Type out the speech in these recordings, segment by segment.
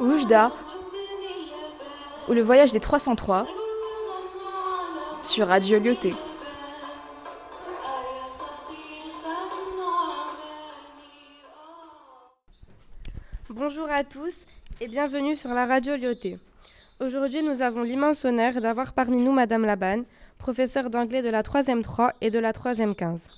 Oujda ou le voyage des 303 sur Radio Lyoté. Bonjour à tous et bienvenue sur la radio Lyoté. Aujourd'hui, nous avons l'immense honneur d'avoir parmi nous Madame Labanne, professeure d'anglais de la 3e 3 et de la 3e 15.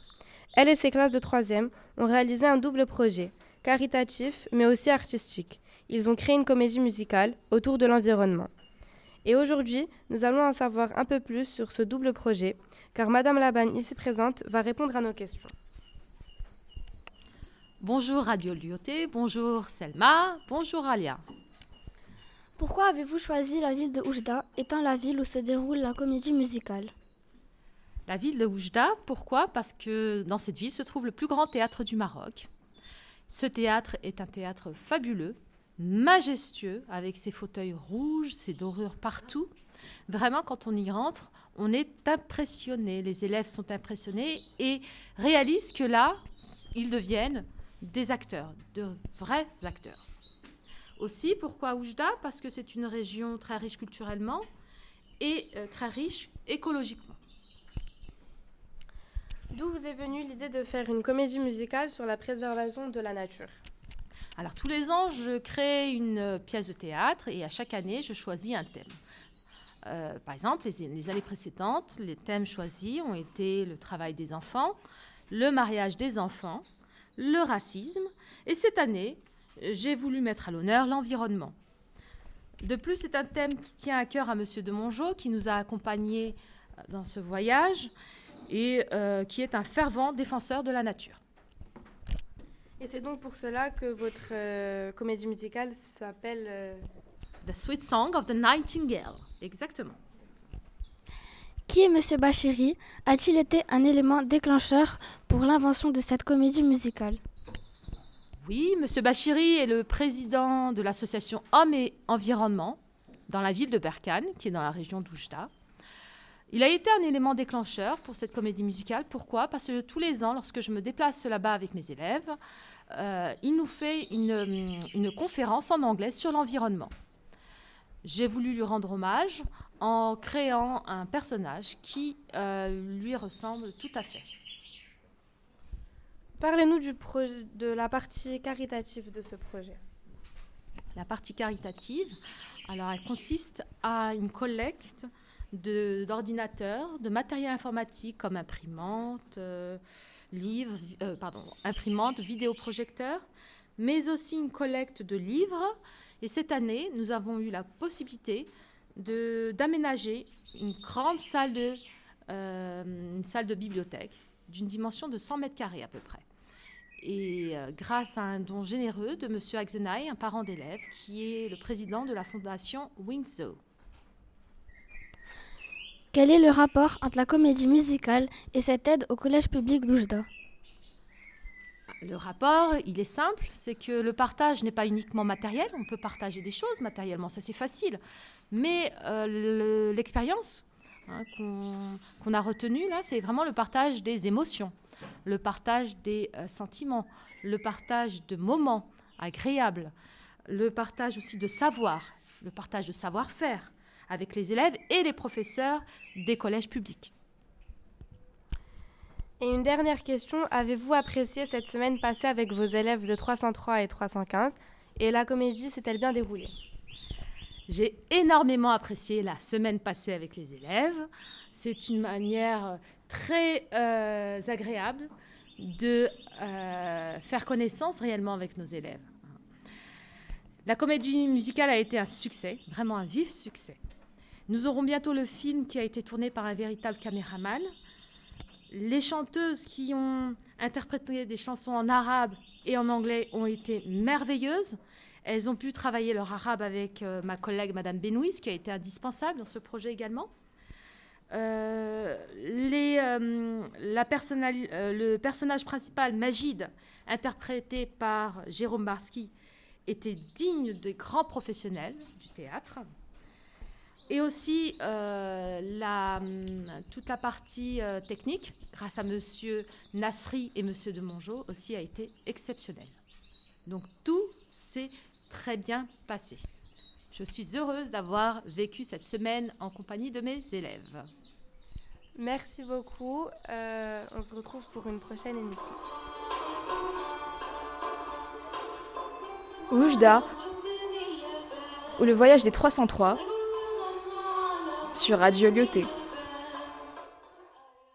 Elle et ses classes de 3e ont réalisé un double projet, caritatif mais aussi artistique. Ils ont créé une comédie musicale autour de l'environnement. Et aujourd'hui, nous allons en savoir un peu plus sur ce double projet, car Madame Labanne, ici présente, va répondre à nos questions. Bonjour Radio Lyoté, bonjour Selma, bonjour Alia. Pourquoi avez-vous choisi la ville de Oujda, étant la ville où se déroule la comédie musicale? La ville de Oujda, pourquoi? Parce que dans cette ville se trouve le plus grand théâtre du Maroc. Ce théâtre est un théâtre fabuleux, majestueux, avec ses fauteuils rouges, ses dorures partout. Vraiment, quand on y rentre, on est impressionné. Les élèves sont impressionnés et réalisent que là, ils deviennent des acteurs, de vrais acteurs. Aussi, pourquoi Oujda? Parce que c'est une région très riche culturellement et euh, très riche écologiquement. D'où vous est venue l'idée de faire une comédie musicale sur la préservation de la nature? Alors tous les ans, je crée une euh, pièce de théâtre et à chaque année, je choisis un thème. Euh, par exemple, les, années précédentes, les thèmes choisis ont été le travail des enfants, le mariage des enfants, le racisme, et cette année, j'ai voulu mettre à l'honneur l'environnement. De plus, c'est un thème qui tient à cœur à Monsieur de Mongeau, qui nous a accompagnés dans ce voyage et euh, qui est un fervent défenseur de la nature. Et c'est donc pour cela que votre euh, comédie musicale s'appelle euh... The Sweet Song of the Nightingale. Exactement. Qui est Monsieur Bachiri? A-t-il été un élément déclencheur pour l'invention de cette comédie musicale? Oui, Monsieur Bachiri est le président de l'association Hommes et Environnement dans la ville de Berkane, qui est dans la région d'Oujda. Il a été un élément déclencheur pour cette comédie musicale. Pourquoi? Parce que tous les ans, lorsque je me déplace là-bas avec mes élèves, euh, il nous fait une, une conférence en anglais sur l'environnement. J'ai voulu lui rendre hommage en créant un personnage qui euh, lui ressemble tout à fait. Parlez-nous de la partie caritative de ce projet. La partie caritative, alors elle consiste à une collecte d'ordinateurs, de, matériel informatique comme imprimante, euh, livres, euh, pardon, imprimante, vidéoprojecteur, mais aussi une collecte de livres. Et cette année, nous avons eu la possibilité d'aménager une grande salle de, euh, salle de bibliothèque d'une dimension de 100 mètres carrés à peu près. Et euh, grâce à un don généreux de M. Axenay, un parent d'élève, qui est le président de la fondation Wingzo. Quel est le rapport entre la comédie musicale et cette aide au collège public d'Oujda? Le rapport, il est simple, c'est que le partage n'est pas uniquement matériel, on peut partager des choses matériellement, ça c'est facile, mais euh, l'expérience hein, qu'on qu a retenue là, c'est vraiment le partage des émotions, le partage des euh, sentiments, le partage de moments agréables, le partage aussi de savoir, le partage de savoir-faire avec les élèves et les professeurs des collèges publics. Et une dernière question, avez-vous apprécié cette semaine passée avec vos élèves de 303 et 315 Et la comédie s'est-elle bien déroulée? J'ai énormément apprécié la semaine passée avec les élèves. C'est une manière très euh, agréable de euh, faire connaissance réellement avec nos élèves. La comédie musicale a été un succès, vraiment un vif succès. Nous aurons bientôt le film qui a été tourné par un véritable caméraman, les chanteuses qui ont interprété des chansons en arabe et en anglais ont été merveilleuses. Elles ont pu travailler leur arabe avec euh, ma collègue Madame Benouis, qui a été indispensable dans ce projet également. Euh, euh, le personnage principal, Magid, interprété par Jérôme Barski, était digne des grands professionnels du théâtre. Et aussi euh, la, toute la partie euh, technique, grâce à Monsieur Nasri et Monsieur de Mongeau, aussi a été exceptionnelle. Donc tout s'est très bien passé. Je suis heureuse d'avoir vécu cette semaine en compagnie de mes élèves. Merci beaucoup. Euh, on se retrouve pour une prochaine émission. Oujda ou le voyage des 303 sur Radio Lyoté.